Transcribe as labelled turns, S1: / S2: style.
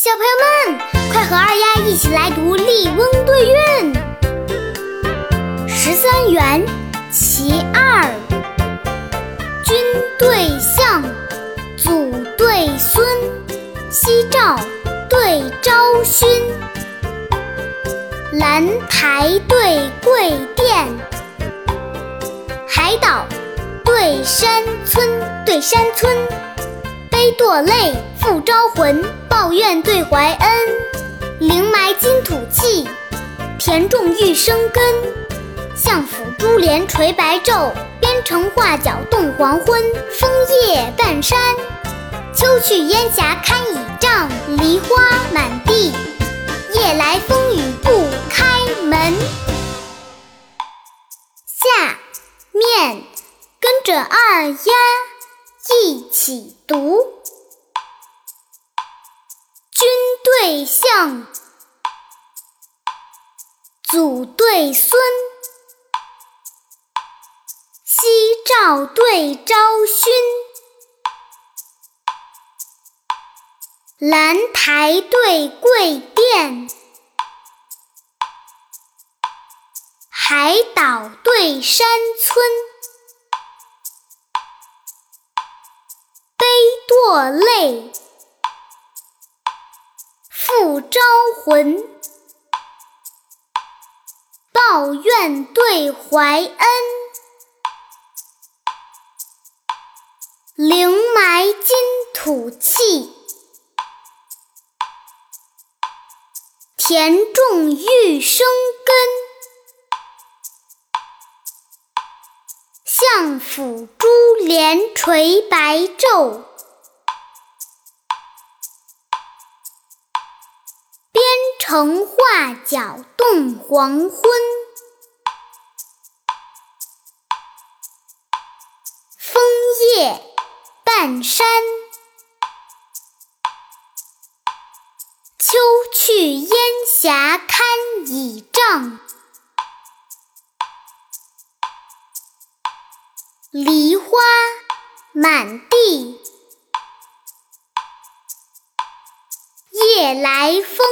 S1: 小朋友们，快和二丫一起来读《笠翁对韵》十三元其二：君对相，祖对孙，夕照对朝勋，兰台对桂殿，海岛对山村，对山村。悲堕泪，复招魂；抱怨对怀恩。灵埋金土气，田种玉生根。相府珠帘垂白昼，边城画角动黄昏。枫叶半山，秋去烟霞堪倚杖。梨花满地，夜来风雨不开门。下面跟着二丫。一起读：对相，祖对孙，夕照对朝勋，兰台对桂殿，海岛对山村。落泪，招魂；抱怨对怀恩，灵埋金土气，田种玉生根。相府珠帘垂白昼。城画角动黄昏，枫叶半山，秋去烟霞堪倚杖。梨花满地，夜来风。